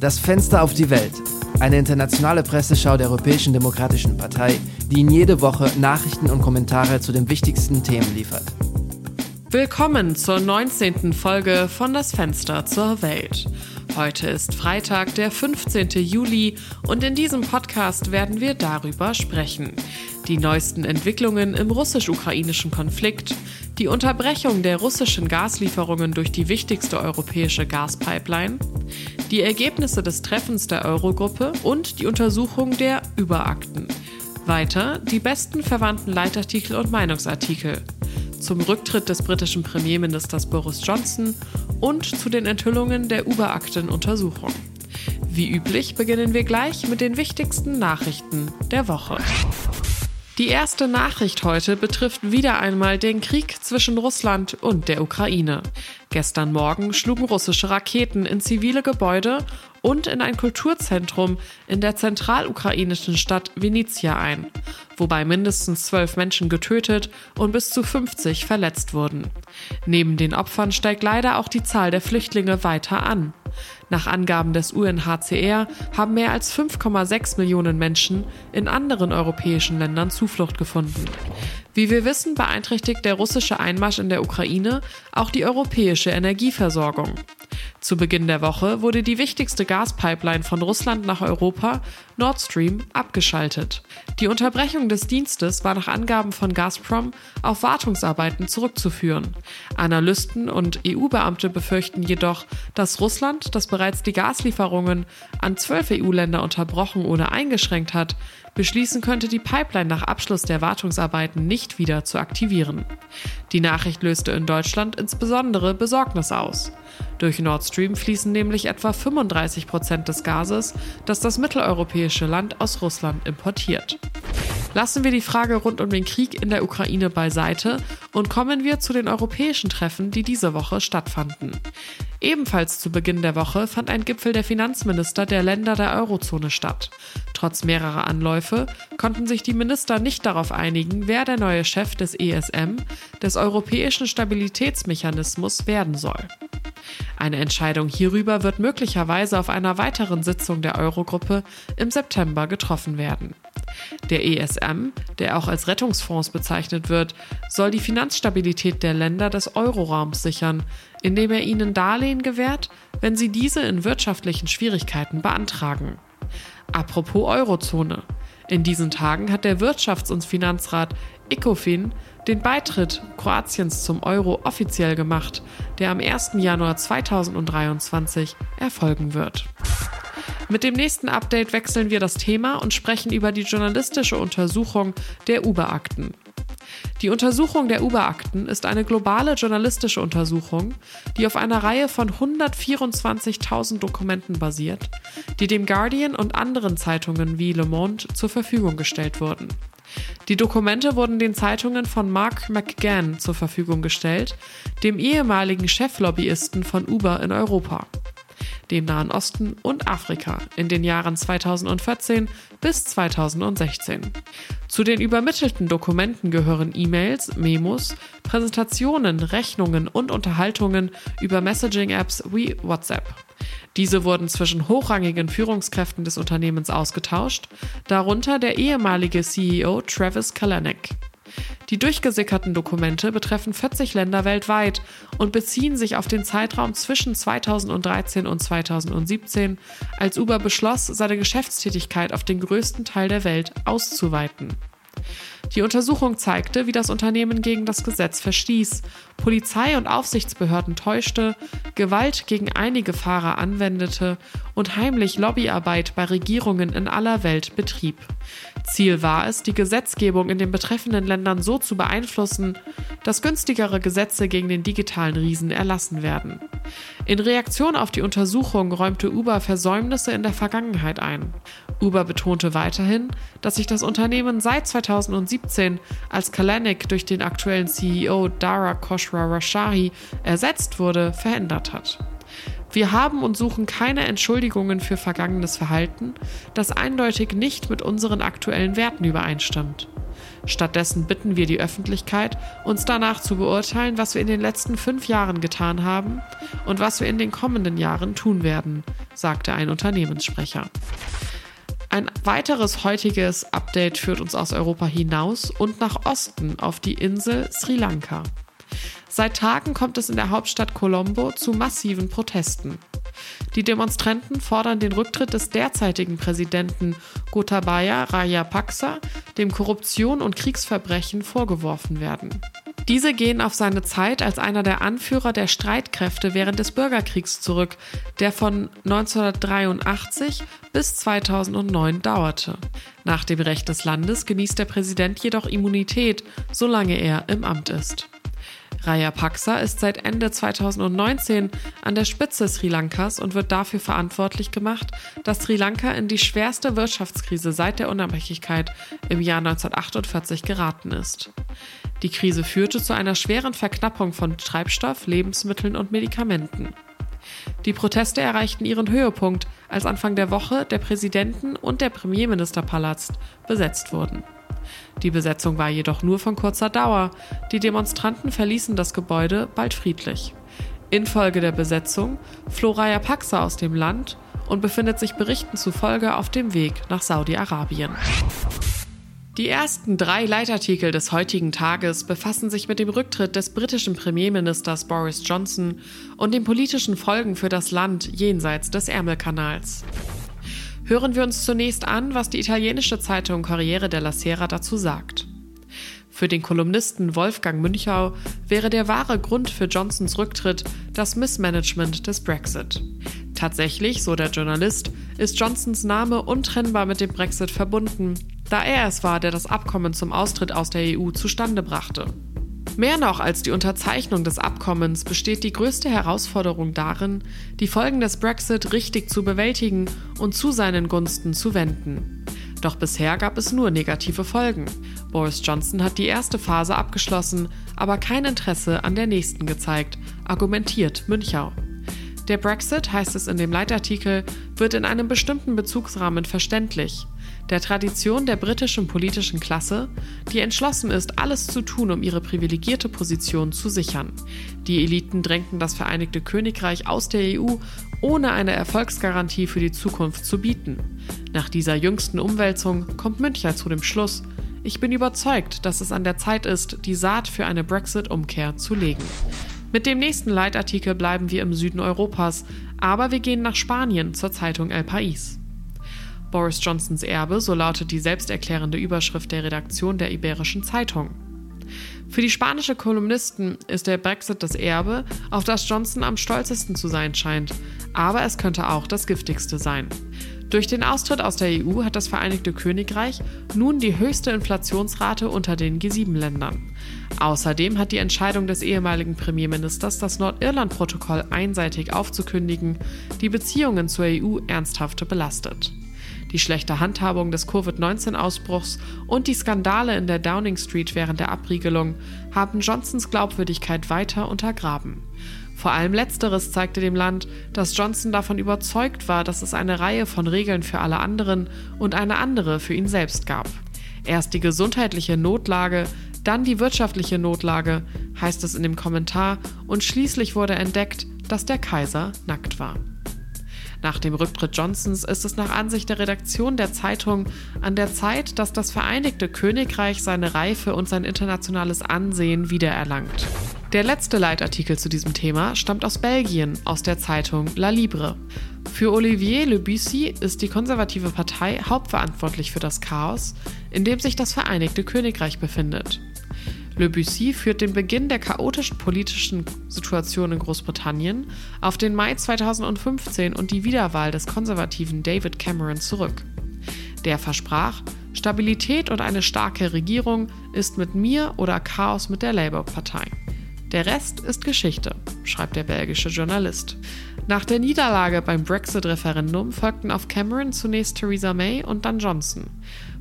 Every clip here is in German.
Das Fenster auf die Welt. Eine internationale Presseschau der Europäischen Demokratischen Partei, die Ihnen jede Woche Nachrichten und Kommentare zu den wichtigsten Themen liefert. Willkommen zur 19. Folge von Das Fenster zur Welt. Heute ist Freitag, der 15. Juli und in diesem Podcast werden wir darüber sprechen. Die neuesten Entwicklungen im russisch-ukrainischen Konflikt, die Unterbrechung der russischen Gaslieferungen durch die wichtigste europäische Gaspipeline, die Ergebnisse des Treffens der Eurogruppe und die Untersuchung der Überakten. Weiter die besten verwandten Leitartikel und Meinungsartikel zum Rücktritt des britischen Premierministers Boris Johnson und zu den Enthüllungen der Überaktenuntersuchung. Wie üblich beginnen wir gleich mit den wichtigsten Nachrichten der Woche. Die erste Nachricht heute betrifft wieder einmal den Krieg zwischen Russland und der Ukraine. Gestern Morgen schlugen russische Raketen in zivile Gebäude und in ein Kulturzentrum in der zentralukrainischen Stadt Venezia ein, wobei mindestens zwölf Menschen getötet und bis zu 50 verletzt wurden. Neben den Opfern steigt leider auch die Zahl der Flüchtlinge weiter an. Nach Angaben des UNHCR haben mehr als 5,6 Millionen Menschen in anderen europäischen Ländern Zuflucht gefunden. Wie wir wissen, beeinträchtigt der russische Einmarsch in der Ukraine auch die europäische Energieversorgung. Zu Beginn der Woche wurde die wichtigste Gaspipeline von Russland nach Europa, Nord Stream, abgeschaltet. Die Unterbrechung des Dienstes war nach Angaben von Gazprom auf Wartungsarbeiten zurückzuführen. Analysten und EU-Beamte befürchten jedoch, dass Russland, das bereits die Gaslieferungen an zwölf EU-Länder unterbrochen oder eingeschränkt hat, beschließen könnte, die Pipeline nach Abschluss der Wartungsarbeiten nicht wieder zu aktivieren. Die Nachricht löste in Deutschland insbesondere Besorgnis aus. Durch Nord Stream fließen nämlich etwa 35 Prozent des Gases, das das mitteleuropäische Land aus Russland importiert. Lassen wir die Frage rund um den Krieg in der Ukraine beiseite und kommen wir zu den europäischen Treffen, die diese Woche stattfanden. Ebenfalls zu Beginn der Woche fand ein Gipfel der Finanzminister der Länder der Eurozone statt. Trotz mehrerer Anläufe konnten sich die Minister nicht darauf einigen, wer der neue Chef des ESM, des Europäischen Stabilitätsmechanismus, werden soll. Eine Entscheidung hierüber wird möglicherweise auf einer weiteren Sitzung der Eurogruppe im September getroffen werden. Der ESM, der auch als Rettungsfonds bezeichnet wird, soll die Finanzstabilität der Länder des Euroraums sichern, indem er ihnen Darlehen gewährt, wenn sie diese in wirtschaftlichen Schwierigkeiten beantragen. Apropos Eurozone. In diesen Tagen hat der Wirtschafts- und Finanzrat ECOFIN den Beitritt Kroatiens zum Euro offiziell gemacht, der am 1. Januar 2023 erfolgen wird. Mit dem nächsten Update wechseln wir das Thema und sprechen über die journalistische Untersuchung der Uber-Akten. Die Untersuchung der Uber-Akten ist eine globale journalistische Untersuchung, die auf einer Reihe von 124.000 Dokumenten basiert, die dem Guardian und anderen Zeitungen wie Le Monde zur Verfügung gestellt wurden. Die Dokumente wurden den Zeitungen von Mark McGann zur Verfügung gestellt, dem ehemaligen Cheflobbyisten von Uber in Europa dem Nahen Osten und Afrika in den Jahren 2014 bis 2016. Zu den übermittelten Dokumenten gehören E-Mails, Memos, Präsentationen, Rechnungen und Unterhaltungen über Messaging-Apps wie WhatsApp. Diese wurden zwischen hochrangigen Führungskräften des Unternehmens ausgetauscht, darunter der ehemalige CEO Travis Kalanick. Die durchgesickerten Dokumente betreffen 40 Länder weltweit und beziehen sich auf den Zeitraum zwischen 2013 und 2017, als Uber beschloss, seine Geschäftstätigkeit auf den größten Teil der Welt auszuweiten. Die Untersuchung zeigte, wie das Unternehmen gegen das Gesetz verstieß, Polizei und Aufsichtsbehörden täuschte, Gewalt gegen einige Fahrer anwendete und heimlich Lobbyarbeit bei Regierungen in aller Welt betrieb. Ziel war es, die Gesetzgebung in den betreffenden Ländern so zu beeinflussen, dass günstigere Gesetze gegen den digitalen Riesen erlassen werden. In Reaktion auf die Untersuchung räumte Uber Versäumnisse in der Vergangenheit ein. Uber betonte weiterhin, dass sich das Unternehmen seit 2017, als Kalanick durch den aktuellen CEO Dara Khoshra Rashahi ersetzt wurde, verändert hat. Wir haben und suchen keine Entschuldigungen für vergangenes Verhalten, das eindeutig nicht mit unseren aktuellen Werten übereinstimmt. Stattdessen bitten wir die Öffentlichkeit, uns danach zu beurteilen, was wir in den letzten fünf Jahren getan haben und was wir in den kommenden Jahren tun werden, sagte ein Unternehmenssprecher. Ein weiteres heutiges Update führt uns aus Europa hinaus und nach Osten auf die Insel Sri Lanka. Seit Tagen kommt es in der Hauptstadt Colombo zu massiven Protesten. Die Demonstranten fordern den Rücktritt des derzeitigen Präsidenten Gotabaya Rajapaksa, dem Korruption und Kriegsverbrechen vorgeworfen werden. Diese gehen auf seine Zeit als einer der Anführer der Streitkräfte während des Bürgerkriegs zurück, der von 1983 bis 2009 dauerte. Nach dem Recht des Landes genießt der Präsident jedoch Immunität, solange er im Amt ist. Rajapaksa ist seit Ende 2019 an der Spitze Sri Lankas und wird dafür verantwortlich gemacht, dass Sri Lanka in die schwerste Wirtschaftskrise seit der Unabhängigkeit im Jahr 1948 geraten ist. Die Krise führte zu einer schweren Verknappung von Treibstoff, Lebensmitteln und Medikamenten. Die Proteste erreichten ihren Höhepunkt, als Anfang der Woche der Präsidenten- und der Premierministerpalast besetzt wurden. Die Besetzung war jedoch nur von kurzer Dauer. Die Demonstranten verließen das Gebäude bald friedlich. Infolge der Besetzung floh Rajapaksa aus dem Land und befindet sich Berichten zufolge auf dem Weg nach Saudi-Arabien. Die ersten drei Leitartikel des heutigen Tages befassen sich mit dem Rücktritt des britischen Premierministers Boris Johnson und den politischen Folgen für das Land jenseits des Ärmelkanals. Hören wir uns zunächst an, was die italienische Zeitung Corriere della Sera dazu sagt. Für den Kolumnisten Wolfgang Münchau wäre der wahre Grund für Johnsons Rücktritt das Missmanagement des Brexit. Tatsächlich, so der Journalist, ist Johnsons Name untrennbar mit dem Brexit verbunden, da er es war, der das Abkommen zum Austritt aus der EU zustande brachte. Mehr noch als die Unterzeichnung des Abkommens besteht die größte Herausforderung darin, die Folgen des Brexit richtig zu bewältigen und zu seinen Gunsten zu wenden. Doch bisher gab es nur negative Folgen. Boris Johnson hat die erste Phase abgeschlossen, aber kein Interesse an der nächsten gezeigt, argumentiert Münchau. Der Brexit, heißt es in dem Leitartikel, wird in einem bestimmten Bezugsrahmen verständlich der Tradition der britischen politischen Klasse, die entschlossen ist, alles zu tun, um ihre privilegierte Position zu sichern. Die Eliten drängten das Vereinigte Königreich aus der EU, ohne eine Erfolgsgarantie für die Zukunft zu bieten. Nach dieser jüngsten Umwälzung kommt Müncher zu dem Schluss, ich bin überzeugt, dass es an der Zeit ist, die Saat für eine Brexit-Umkehr zu legen. Mit dem nächsten Leitartikel bleiben wir im Süden Europas, aber wir gehen nach Spanien zur Zeitung El País. Boris Johnsons Erbe, so lautet die selbsterklärende Überschrift der Redaktion der Iberischen Zeitung. Für die spanische Kolumnisten ist der Brexit das Erbe, auf das Johnson am stolzesten zu sein scheint, aber es könnte auch das giftigste sein. Durch den Austritt aus der EU hat das Vereinigte Königreich nun die höchste Inflationsrate unter den G7-Ländern. Außerdem hat die Entscheidung des ehemaligen Premierministers, das Nordirland-Protokoll einseitig aufzukündigen, die Beziehungen zur EU ernsthaft belastet die schlechte Handhabung des Covid-19-Ausbruchs und die Skandale in der Downing Street während der Abriegelung haben Johnsons Glaubwürdigkeit weiter untergraben. Vor allem letzteres zeigte dem Land, dass Johnson davon überzeugt war, dass es eine Reihe von Regeln für alle anderen und eine andere für ihn selbst gab. Erst die gesundheitliche Notlage, dann die wirtschaftliche Notlage, heißt es in dem Kommentar, und schließlich wurde entdeckt, dass der Kaiser nackt war. Nach dem Rücktritt Johnsons ist es nach Ansicht der Redaktion der Zeitung an der Zeit, dass das Vereinigte Königreich seine Reife und sein internationales Ansehen wiedererlangt. Der letzte Leitartikel zu diesem Thema stammt aus Belgien, aus der Zeitung La Libre. Für Olivier Le Bussy ist die konservative Partei hauptverantwortlich für das Chaos, in dem sich das Vereinigte Königreich befindet. Le Bussy führt den Beginn der chaotischen politischen Situation in Großbritannien auf den Mai 2015 und die Wiederwahl des konservativen David Cameron zurück. Der versprach, Stabilität und eine starke Regierung ist mit mir oder Chaos mit der Labour-Partei. Der Rest ist Geschichte, schreibt der belgische Journalist. Nach der Niederlage beim Brexit-Referendum folgten auf Cameron zunächst Theresa May und dann Johnson.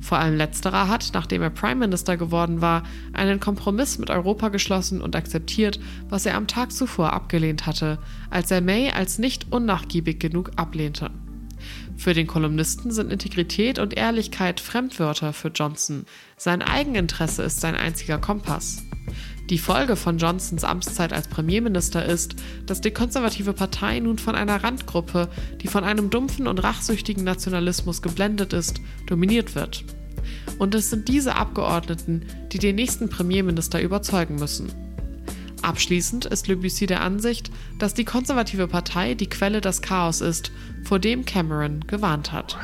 Vor allem letzterer hat, nachdem er Prime Minister geworden war, einen Kompromiss mit Europa geschlossen und akzeptiert, was er am Tag zuvor abgelehnt hatte, als er May als nicht unnachgiebig genug ablehnte. Für den Kolumnisten sind Integrität und Ehrlichkeit Fremdwörter für Johnson. Sein Eigeninteresse ist sein einziger Kompass. Die Folge von Johnsons Amtszeit als Premierminister ist, dass die konservative Partei nun von einer Randgruppe, die von einem dumpfen und rachsüchtigen Nationalismus geblendet ist, dominiert wird. Und es sind diese Abgeordneten, die den nächsten Premierminister überzeugen müssen. Abschließend ist Le Bussy der Ansicht, dass die konservative Partei die Quelle des Chaos ist, vor dem Cameron gewarnt hat.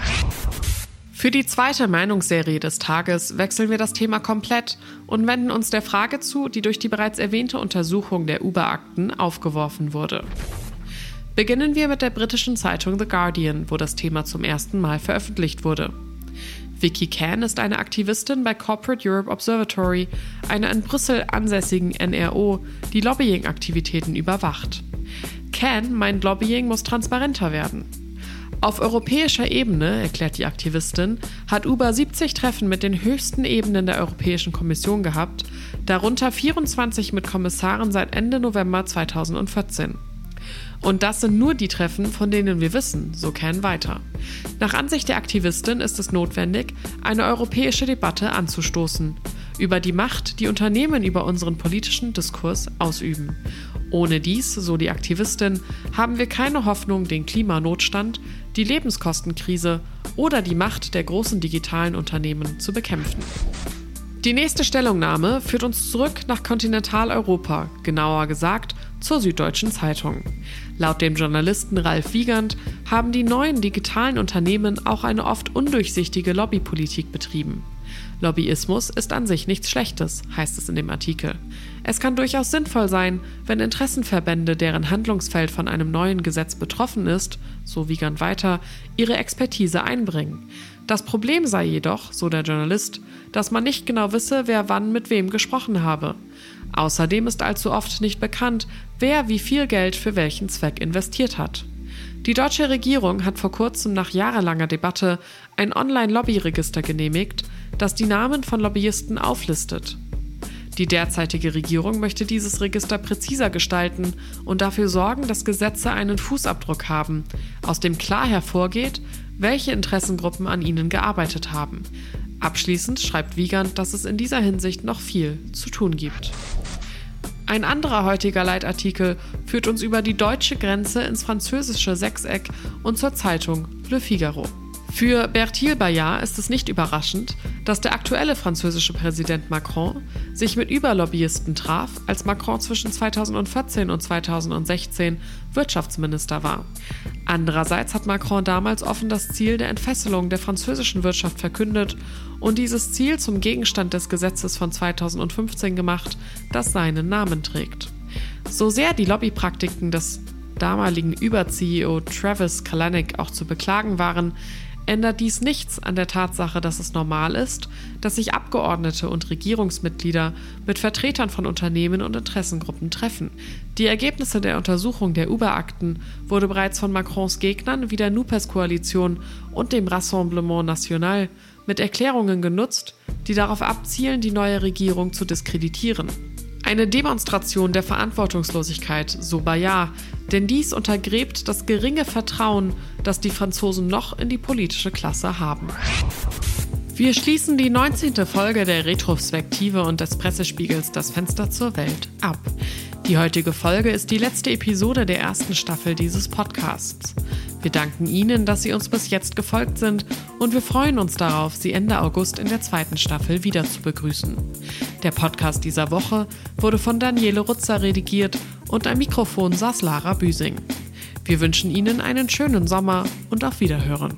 Für die zweite Meinungsserie des Tages wechseln wir das Thema komplett und wenden uns der Frage zu, die durch die bereits erwähnte Untersuchung der Uber-Akten aufgeworfen wurde. Beginnen wir mit der britischen Zeitung The Guardian, wo das Thema zum ersten Mal veröffentlicht wurde. Vicky Can ist eine Aktivistin bei Corporate Europe Observatory, einer in Brüssel ansässigen NRO, die Lobbying-Aktivitäten überwacht. Can meint, Lobbying muss transparenter werden. Auf europäischer Ebene, erklärt die Aktivistin, hat Uber 70 Treffen mit den höchsten Ebenen der Europäischen Kommission gehabt, darunter 24 mit Kommissaren seit Ende November 2014. Und das sind nur die Treffen, von denen wir wissen, so Ken weiter. Nach Ansicht der Aktivistin ist es notwendig, eine europäische Debatte anzustoßen über die Macht, die Unternehmen über unseren politischen Diskurs ausüben. Ohne dies, so die Aktivistin, haben wir keine Hoffnung, den Klimanotstand, die Lebenskostenkrise oder die Macht der großen digitalen Unternehmen zu bekämpfen. Die nächste Stellungnahme führt uns zurück nach Kontinentaleuropa, genauer gesagt zur Süddeutschen Zeitung. Laut dem Journalisten Ralf Wiegand haben die neuen digitalen Unternehmen auch eine oft undurchsichtige Lobbypolitik betrieben. Lobbyismus ist an sich nichts Schlechtes, heißt es in dem Artikel. Es kann durchaus sinnvoll sein, wenn Interessenverbände, deren Handlungsfeld von einem neuen Gesetz betroffen ist, so Wiegand weiter, ihre Expertise einbringen. Das Problem sei jedoch, so der Journalist, dass man nicht genau wisse, wer wann mit wem gesprochen habe. Außerdem ist allzu oft nicht bekannt, wer wie viel Geld für welchen Zweck investiert hat. Die deutsche Regierung hat vor kurzem nach jahrelanger Debatte ein Online-Lobbyregister genehmigt, das die Namen von Lobbyisten auflistet. Die derzeitige Regierung möchte dieses Register präziser gestalten und dafür sorgen, dass Gesetze einen Fußabdruck haben, aus dem klar hervorgeht, welche Interessengruppen an ihnen gearbeitet haben. Abschließend schreibt Wiegand, dass es in dieser Hinsicht noch viel zu tun gibt. Ein anderer heutiger Leitartikel führt uns über die deutsche Grenze ins französische Sechseck und zur Zeitung Le Figaro. Für Bertil Bayard ist es nicht überraschend, dass der aktuelle französische Präsident Macron sich mit Überlobbyisten traf, als Macron zwischen 2014 und 2016 Wirtschaftsminister war. Andererseits hat Macron damals offen das Ziel der Entfesselung der französischen Wirtschaft verkündet und dieses Ziel zum Gegenstand des Gesetzes von 2015 gemacht, das seinen Namen trägt. So sehr die Lobbypraktiken des damaligen Über-CEO Travis Kalanick auch zu beklagen waren, ändert dies nichts an der Tatsache, dass es normal ist, dass sich Abgeordnete und Regierungsmitglieder mit Vertretern von Unternehmen und Interessengruppen treffen. Die Ergebnisse der Untersuchung der Uber-Akten wurde bereits von Macrons Gegnern wie der NUPES-Koalition und dem Rassemblement National mit Erklärungen genutzt, die darauf abzielen, die neue Regierung zu diskreditieren. Eine Demonstration der Verantwortungslosigkeit, so Bayard, denn dies untergräbt das geringe Vertrauen, das die Franzosen noch in die politische Klasse haben. Wir schließen die 19. Folge der Retrospektive und des Pressespiegels Das Fenster zur Welt ab. Die heutige Folge ist die letzte Episode der ersten Staffel dieses Podcasts. Wir danken Ihnen, dass Sie uns bis jetzt gefolgt sind und wir freuen uns darauf, Sie Ende August in der zweiten Staffel wieder zu begrüßen. Der Podcast dieser Woche wurde von Daniele Rutzer redigiert und am Mikrofon saß Lara Büsing. Wir wünschen Ihnen einen schönen Sommer und auf Wiederhören.